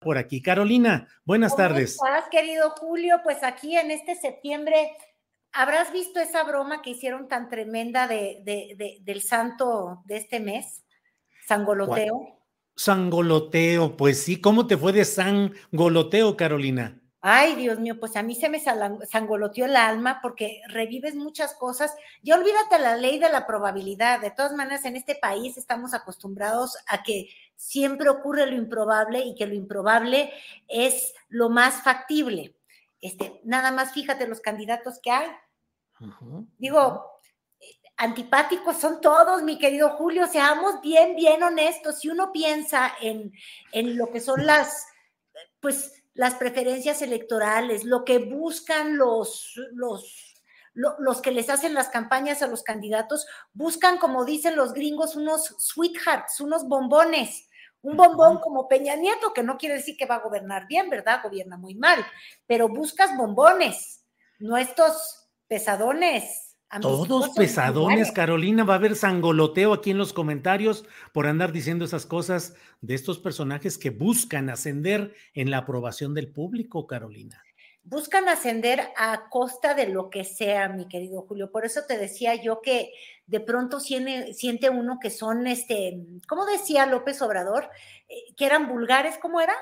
Por aquí, Carolina. Buenas ¿Cómo tardes. estás, querido Julio? Pues aquí en este septiembre, ¿habrás visto esa broma que hicieron tan tremenda de, de- de- del santo de este mes? Sangoloteo. Sangoloteo, pues sí. ¿Cómo te fue de sangoloteo, Carolina? Ay, Dios mío, pues a mí se me sangoloteó el alma porque revives muchas cosas. Ya olvídate la ley de la probabilidad. De todas maneras, en este país estamos acostumbrados a que siempre ocurre lo improbable y que lo improbable es lo más factible. Este, nada más fíjate los candidatos que hay. Digo, antipáticos son todos, mi querido Julio, seamos bien, bien honestos. Si uno piensa en, en lo que son las, pues, las preferencias electorales, lo que buscan los, los, lo- los que les hacen las campañas a los candidatos, buscan, como dicen los gringos, unos sweethearts, unos bombones. Un bombón como Peña Nieto, que no quiere decir que va a gobernar bien, ¿verdad? Gobierna muy mal, pero buscas bombones, no estos pesadones. Todos pesadones, iguales. Carolina. Va a haber sangoloteo aquí en los comentarios por andar diciendo esas cosas de estos personajes que buscan ascender en la aprobación del público, Carolina. buscan ascender a costa de lo que sea, mi querido Julio. Por eso te decía yo que de pronto siente, siente uno que son, este, ¿cómo decía López Obrador? Eh, que eran vulgares, ¿cómo era?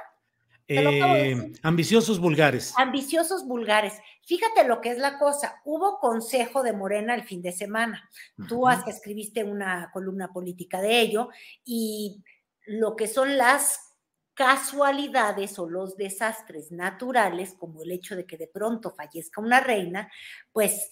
Eh, ambiciosos vulgares. Ambiciosos vulgares. Fíjate lo que es la cosa. Hubo consejo de Morena el fin de semana. Tú hasta escribiste una columna política de ello y lo que son las casualidades o los desastres naturales, como el hecho de que de pronto fallezca una reina, pues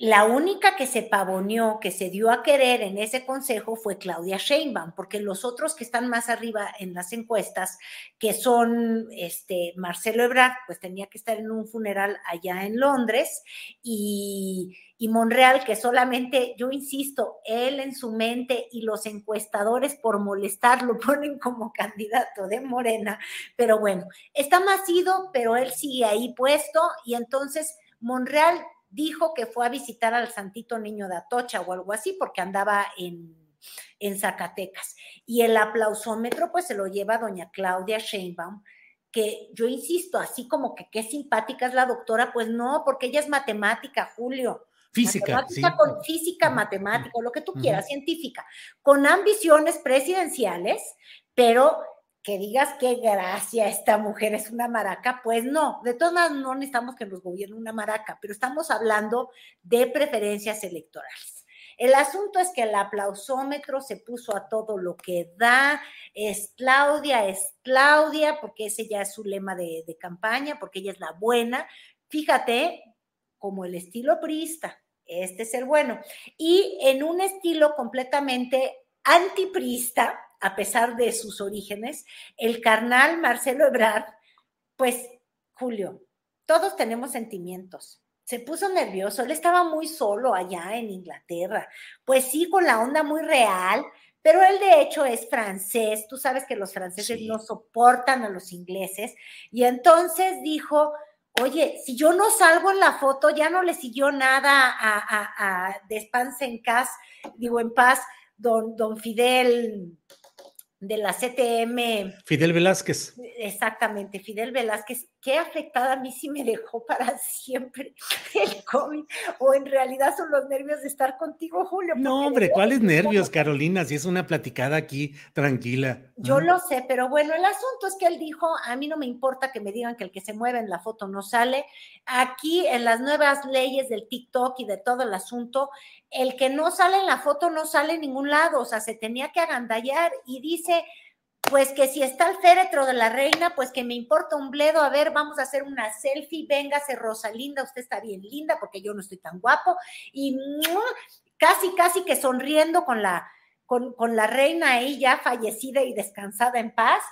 la única que se pavoneó, que se dio a querer en ese consejo fue Claudia Sheinbaum, porque los otros que están más arriba en las encuestas, que son este Marcelo Ebrard, pues tenía que estar en un funeral allá en Londres, y, y Monreal, que solamente, yo insisto, él en su mente y los encuestadores por molestar lo ponen como candidato de Morena, pero bueno, está más ido, pero él sigue ahí puesto, y entonces Monreal dijo que fue a visitar al Santito Niño de Atocha o algo así, porque andaba en, en Zacatecas. Y el aplausómetro, pues se lo lleva doña Claudia Sheinbaum, que yo insisto, así como que qué simpática es la doctora, pues no, porque ella es matemática, Julio. Física, Matemática sí. con física, matemática, lo que tú quieras, científica, con ambiciones presidenciales, pero que digas qué gracia esta mujer es una maraca, pues no, de todas maneras no necesitamos que nos gobierne una maraca, pero estamos hablando de preferencias electorales. El asunto es que el aplausómetro se puso a todo lo que da, es Claudia, es Claudia, porque ese ya es su lema de, de campaña, porque ella es la buena. Fíjate, como el estilo priista, este es el bueno. Y en un estilo completamente antiprista, a pesar de sus orígenes, el carnal Marcelo Ebrard, pues, Julio, todos tenemos sentimientos. Se puso nervioso, él estaba muy solo allá en Inglaterra, pues sí, con la onda muy real, pero él de hecho es francés, tú sabes que los franceses Sí. no soportan a los ingleses, y entonces dijo, oye, si yo no salgo en la foto, ya no le siguió nada a, a, en Cas, digo en paz, don, don Fidel, de la CTM. Fidel Velázquez. Exactamente, Fidel Velázquez. Qué afectada a mí sí me dejó para siempre el COVID. O en realidad son los nervios de estar contigo, Julio. No, hombre, ¿cuáles nervios, Carolina? Si es una platicada aquí tranquila. Yo lo sé, pero bueno, el asunto es que él dijo, a mí no me importa que me digan que el que se mueve en la foto no sale. Aquí en las nuevas leyes del TikTok y de todo el asunto, el que no sale en la foto no sale en ningún lado, o sea, se tenía que agandallar y dice, pues que si está el féretro de la reina, pues que me importa un bledo, a ver, vamos a hacer una selfie, véngase Rosalinda, usted está bien linda porque yo no estoy tan guapo, y casi, casi que sonriendo con la, con, con la reina ahí ya fallecida y descansada en paz.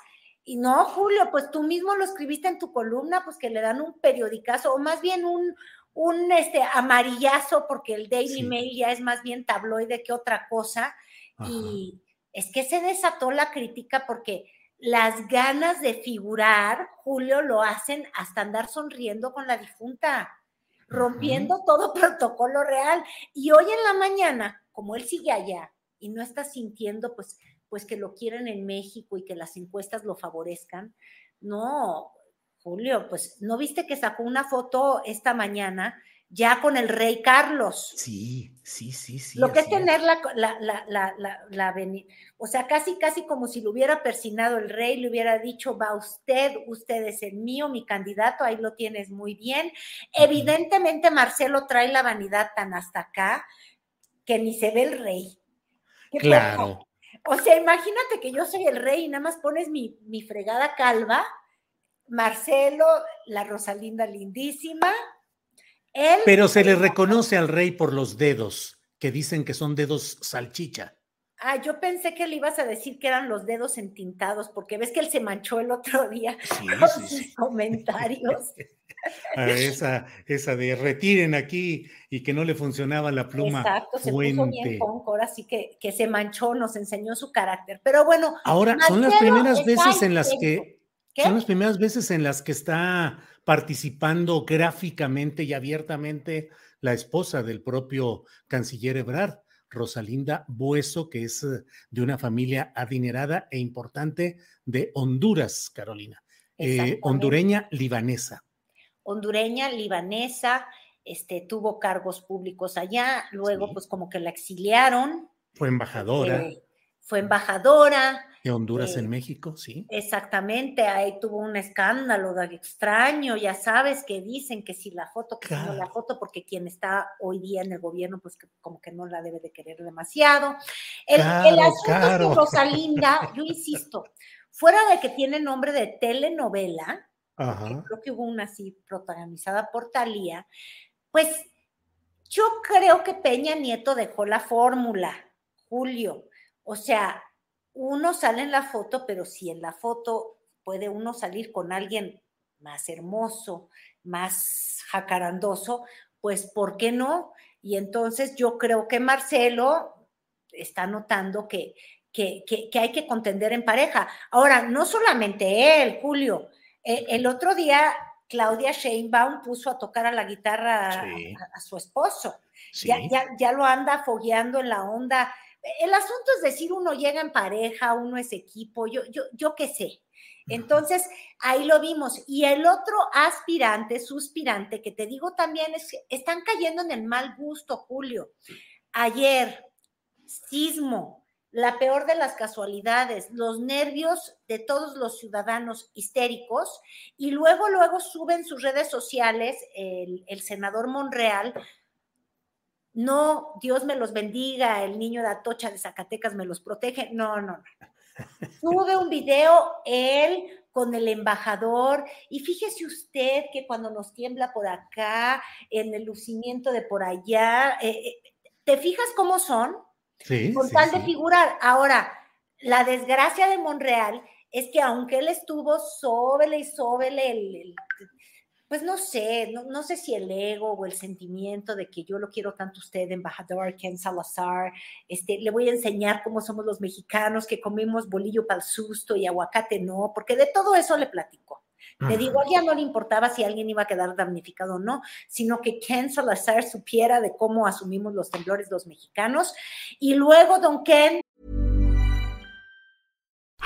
Y no, Julio, pues tú mismo lo escribiste en tu columna, pues que le dan un periodicazo, o más bien un, un este, amarillazo, porque el Daily Mail ya es más bien tabloide que otra cosa. Y es que se desató la crítica porque las ganas de figurar, Julio, lo hacen hasta andar sonriendo con la difunta, rompiendo todo protocolo real. Y hoy en la mañana, como él sigue allá y no está sintiendo, pues, pues que lo quieren en México y que las encuestas lo favorezcan, no, Julio, pues, ¿no viste que sacó una foto esta mañana ya con el rey Carlos? Sí, sí, sí, sí. Lo que es tener la, la, la, la, la, o sea, casi, casi como si lo hubiera persinado el rey, le hubiera dicho, va usted, usted es el mío, mi candidato, ahí lo tienes muy bien. Evidentemente Marcelo trae la vanidad tan hasta acá que ni se ve el rey. Claro. O sea, imagínate que yo soy el rey y nada más pones mi, mi fregada calva Marcelo, la Rosalinda lindísima. Él, Pero se le reconoce al rey por los dedos, que dicen que son dedos salchicha. Ah, yo pensé que le ibas a decir que eran los dedos entintados, porque ves que él se manchó el otro día con sus comentarios. esa, esa de retiren aquí y que no le funcionaba la pluma. Exacto, se puso bien ahora sí que, que se manchó, nos enseñó su carácter. Pero bueno. Ahora, son las primeras veces en las que son las primeras veces en las que está participando gráficamente y abiertamente la esposa del propio canciller Ebrard, Rosalinda Bueso, que es eh, de una familia adinerada e importante de Honduras, Carolina. Eh, hondureña libanesa. Hondureña libanesa, este, tuvo cargos públicos allá, luego pues como que la exiliaron. Fue embajadora. Eh, fue embajadora, de Honduras en eh, México, sí. Exactamente, ahí tuvo un escándalo de extraño, ya sabes que dicen que si la foto, que si no la foto, porque quien está hoy día en el gobierno, pues como que no la debe de querer demasiado. El, asunto de Rosalinda, yo insisto, fuera de que tiene nombre de telenovela, creo que hubo una así protagonizada por Talía, pues yo creo que Peña Nieto dejó la fórmula, Julio. O sea, uno sale en la foto, pero si en la foto puede uno salir con alguien más hermoso, más jacarandoso, pues ¿por qué no? Y entonces yo creo que Marcelo está notando que, que, hay que contender en pareja. Ahora, no solamente él, Julio, e, el otro día Claudia Sheinbaum puso a tocar a la guitarra a, su esposo. Ya, ya, ya lo anda fogueando en la onda el asunto es decir, uno llega en pareja, uno es equipo, yo, yo, yo qué sé. Entonces, ahí lo vimos. Y el otro aspirante, suspirante, que te digo también, es que están cayendo en el mal gusto, Julio. Ayer, sismo, la peor de las casualidades, los nervios de todos los ciudadanos histéricos, y luego, luego suben sus redes sociales el, el senador Monreal no, Dios me los bendiga, el niño de Atocha de Zacatecas me los protege. No, no, no. Sube un video él con el embajador y fíjese usted que cuando nos tiembla por acá, en el lucimiento de por allá, eh, eh, ¿te fijas cómo son? Sí. Con tal de figurar. Ahora, la desgracia de Monreal es que aunque él estuvo sóbele y sóbele el pues no sé, no, sé si el ego o el sentimiento de que yo lo quiero tanto a usted, embajador Ken Salazar, este, le voy a enseñar cómo somos los mexicanos, que comemos bolillo para el susto y aguacate no, porque de todo eso le platico. Le digo, a alguien no le importaba si alguien iba a quedar damnificado o no, sino que Ken Salazar supiera de cómo asumimos los temblores los mexicanos. Y luego don Ken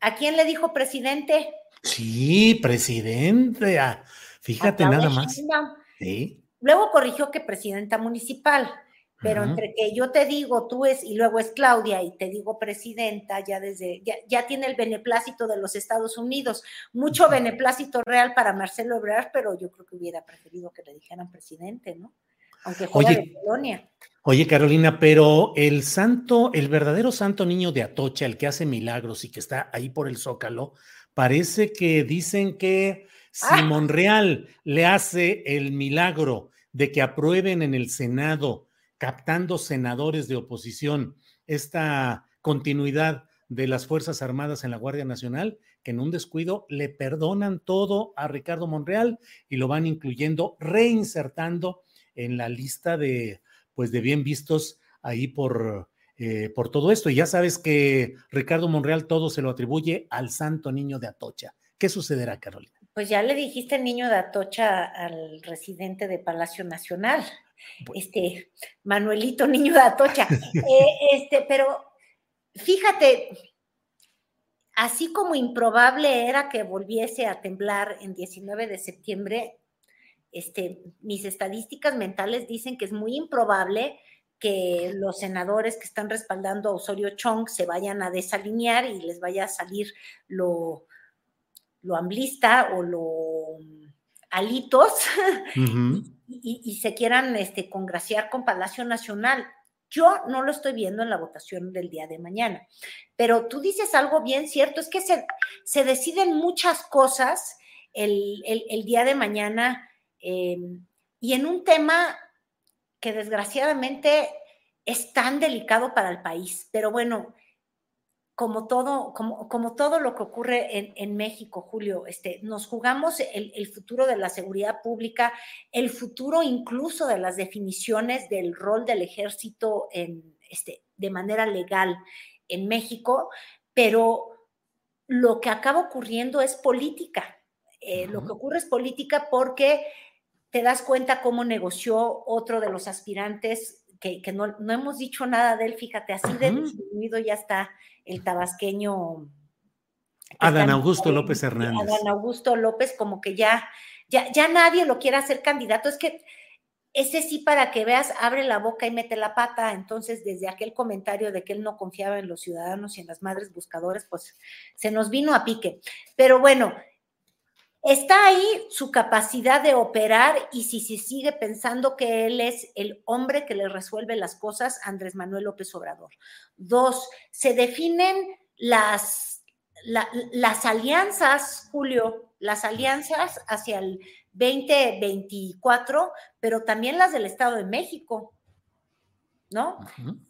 ¿A quién le dijo presidente? Sí, presidente. Ah, fíjate nada más. Sí. Luego corrigió que presidenta municipal, pero entre que yo te digo tú es y luego es Claudia y te digo presidenta, ya desde ya, tiene el beneplácito de los Estados Unidos, mucho beneplácito real para Marcelo Ebrard, pero yo creo que hubiera preferido que le dijeran presidente, ¿no? Aunque juega de Polonia. Oye, Carolina, pero el santo, el verdadero santo niño de Atocha, el que hace milagros y que está ahí por el Zócalo, parece que dicen que si ah. Monreal le hace el milagro de que aprueben en el Senado, captando senadores de oposición, esta continuidad de las Fuerzas Armadas en la Guardia Nacional, que en un descuido le perdonan todo a Ricardo Monreal y lo van incluyendo, reinsertando en la lista de, pues, de bien vistos ahí por eh, por todo esto. Y ya sabes que Ricardo Monreal todo se lo atribuye al santo niño de Atocha. ¿Qué sucederá, Carolina? Pues ya le dijiste niño de Atocha al residente de Palacio Nacional, este Manuelito Niño de Atocha. Eh, este, pero fíjate, así como improbable era que volviese a temblar en 19 de septiembre, este, mis estadísticas mentales dicen que es muy improbable que los senadores que están respaldando a Osorio Chong se vayan a desalinear y les vaya a salir lo, lo amblista o lo alitos y, se quieran este, congraciar con Palacio Nacional. Yo no lo estoy viendo en la votación del día de mañana, pero tú dices algo bien cierto, es que se, se deciden muchas cosas el, día de mañana eh, y en un tema que desgraciadamente es tan delicado para el país. Pero bueno, como todo, como, como todo lo que ocurre en, México, Julio, este, nos jugamos el, futuro de la seguridad pública, el futuro incluso de las definiciones del rol del ejército en, este, de manera legal en México, pero lo que acaba ocurriendo es política. Eh, lo que ocurre es política porque te das cuenta cómo negoció otro de los aspirantes, que, no, hemos dicho nada de él, fíjate, así de disminuido ya está el tabasqueño. Adán Augusto López Hernández. Adán Augusto López, como que ya, ya, ya nadie lo quiere hacer candidato. Es que ese sí, para que veas, abre la boca y mete la pata. Entonces, desde aquel comentario de que él no confiaba en los ciudadanos y en las madres buscadores, pues se nos vino a pique. Pero bueno, Está ahí su capacidad de operar y si se sigue pensando que él es el hombre que le resuelve las cosas, Andrés Manuel López Obrador. Dos, se definen las, las alianzas, Julio, las alianzas hacia el 2024, pero también las del Estado de México, ¿no?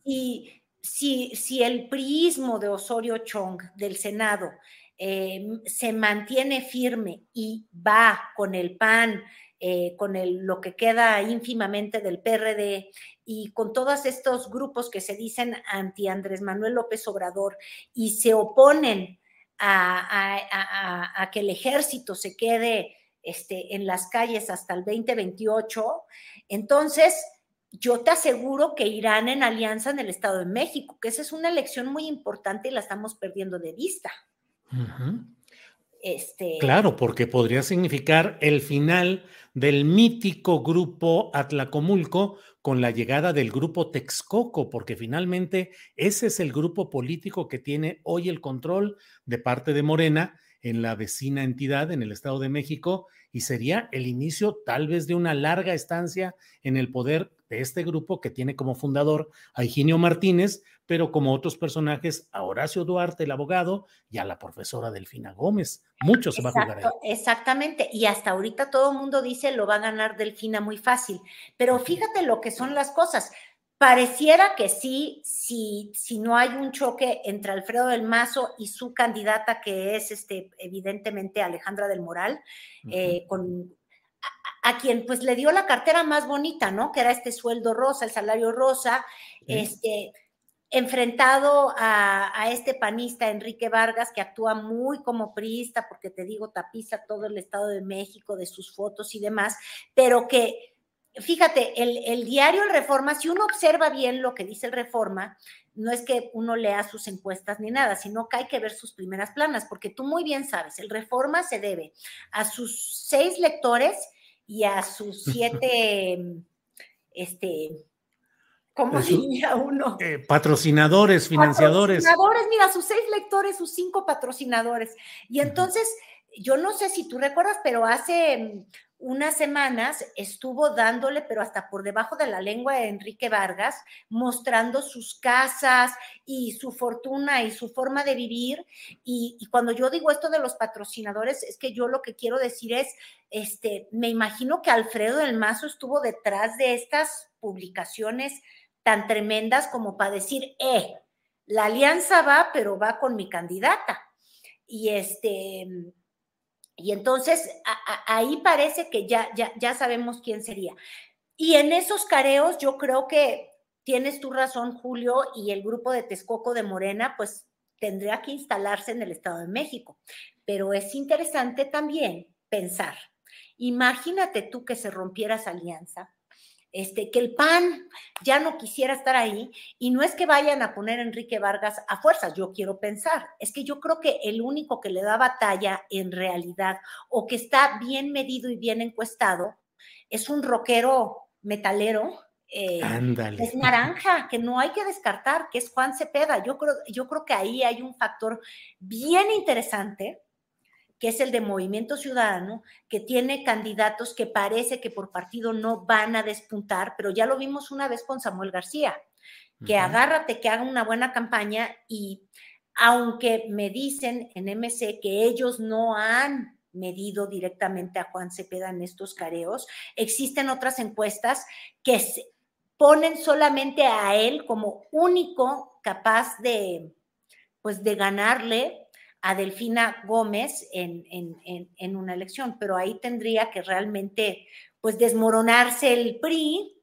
Y si, si el priismo de Osorio Chong del Senado eh, se mantiene firme y va con el PAN, eh, con lo que queda ínfimamente del PRD y con todos estos grupos que se dicen anti Andrés Manuel López Obrador y se oponen a, que el ejército se quede este, en las calles hasta el 2028, entonces yo te aseguro que irán en alianza en el Estado de México, que esa es una elección muy importante y la estamos perdiendo de vista. Este... Claro, porque podría significar el final del mítico grupo Atlacomulco con la llegada del grupo Texcoco, porque finalmente ese es el grupo político que tiene hoy el control de parte de Morena en la vecina entidad en el Estado de México y sería el inicio tal vez de una larga estancia en el poder de este grupo que tiene como fundador a Higinio Martínez, pero como otros personajes, a Horacio Duarte, el abogado, y a la profesora Delfina Gómez. Mucho se va a jugar ahí. Exactamente, y hasta ahorita todo el mundo dice lo va a ganar Delfina muy fácil, pero fíjate lo que son las cosas. Pareciera que sí, si, si no hay un choque entre Alfredo del Mazo y su candidata, que es este, evidentemente Alejandra del Moral, eh, con, a, quien pues le dio la cartera más bonita, ¿no? Que era este sueldo rosa, el salario rosa, este, enfrentado a, a, este panista Enrique Vargas, que actúa muy como priista, porque te digo, tapiza todo el Estado de México de sus fotos y demás, pero que fíjate, el, diario El Reforma, si uno observa bien lo que dice el Reforma, no es que uno lea sus encuestas ni nada, sino que hay que ver sus primeras planas, porque tú muy bien sabes, el Reforma se debe a sus seis lectores y a sus siete, este, ¿cómo diría uno? Eh, patrocinadores, financiadores. Patrocinadores, mira, sus seis lectores, sus cinco patrocinadores. Y entonces, yo no sé si tú recuerdas, pero hace unas semanas estuvo dándole, pero hasta por debajo de la lengua de Enrique Vargas, mostrando sus casas y su fortuna y su forma de vivir. Y, cuando yo digo esto de los patrocinadores, es que yo lo que quiero decir es, este, me imagino que Alfredo del Mazo estuvo detrás de estas publicaciones tan tremendas como para decir, eh, la alianza va, pero va con mi candidata. Y este, y entonces ahí parece que ya, ya, ya sabemos quién sería. Y en esos careos yo creo que tienes tu razón, Julio, y el grupo de Texcoco de Morena, pues tendría que instalarse en el Estado de México. Pero es interesante también pensar, imagínate tú que se rompiera esa alianza este, que el PAN ya no quisiera estar ahí y no es que vayan a poner a Enrique Vargas a fuerzas, yo quiero pensar, es que yo creo que el único que le da batalla en realidad o que está bien medido y bien encuestado es un rockero metalero. Eh, es naranja, que no hay que descartar, que es Juan Cepeda. Yo creo, yo creo que ahí hay un factor bien interesante que es el de Movimiento Ciudadano, que tiene candidatos que parece que por partido no van a despuntar, pero ya lo vimos una vez con Samuel García, que agárrate, que haga una buena campaña y aunque me dicen en MC que ellos no han medido directamente a Juan Cepeda en estos careos, existen otras encuestas que ponen solamente a él como único capaz de, pues, de ganarle a Delfina Gómez en, en, una elección, pero ahí tendría que realmente pues desmoronarse el PRI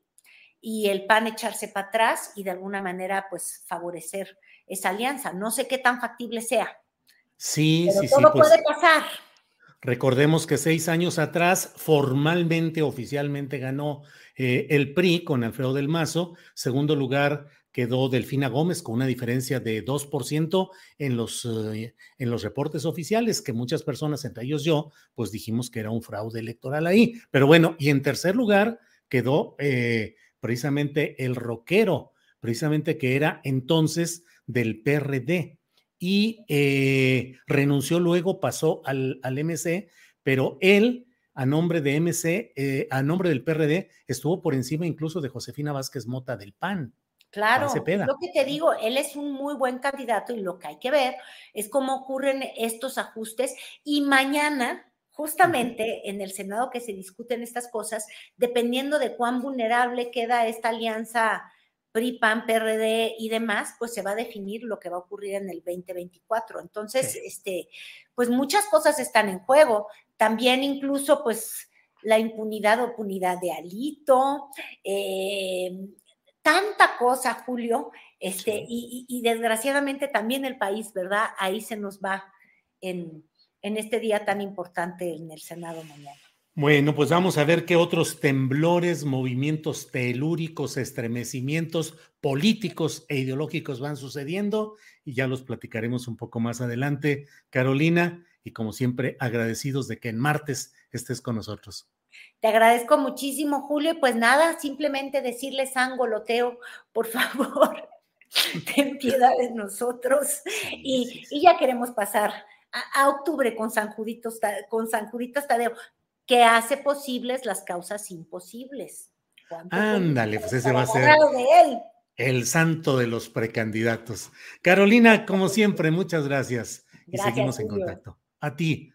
y el PAN echarse para atrás y de alguna manera pues favorecer esa alianza. No sé qué tan factible sea. Sí, sí, todo sí. Pues puede pasar. Recordemos que seis años atrás, formalmente, oficialmente ganó eh, el PRI con Alfredo del Mazo. Segundo lugar quedó Delfina Gómez con una diferencia de 2% en los, eh, en los reportes oficiales, que muchas personas, entre ellos yo, pues dijimos que era un fraude electoral ahí. Pero bueno, y en tercer lugar quedó eh, precisamente el rockero, precisamente que era entonces del PRD. Y eh, renunció luego, pasó al, al MC, pero él a nombre de MC, a nombre del PRD, estuvo por encima incluso de Josefina Vázquez Mota del PAN. Claro, lo que te digo, él es un muy buen candidato y lo que hay que ver es cómo ocurren estos ajustes y mañana, justamente en el Senado que se discuten estas cosas, dependiendo de cuán vulnerable queda esta alianza PRI, PAN, PRD y demás, pues se va a definir lo que va a ocurrir en el 2024. Entonces, este, pues muchas cosas están en juego. También incluso, pues, la impunidad o punidad de Alito, eh, tanta cosa, Julio, este, y, desgraciadamente también el país, ¿verdad? Ahí se nos va en, en este día tan importante en el Senado mañana. Bueno, pues vamos a ver qué otros temblores, movimientos telúricos, estremecimientos políticos e ideológicos van sucediendo y ya los platicaremos un poco más adelante, Carolina. y como siempre agradecidos de que en martes estés con nosotros. Te agradezco muchísimo, Julio. Pues nada, simplemente decirle sangoloteo, por favor, ten piedad de nosotros. Y, ya queremos pasar a, octubre con San, Judito, con San Judito Tadeo, que hace posibles las causas imposibles. Ándale, pues ese va a ser el santo de los precandidatos. Carolina, como siempre, muchas gracias. y seguimos en contacto. A ti.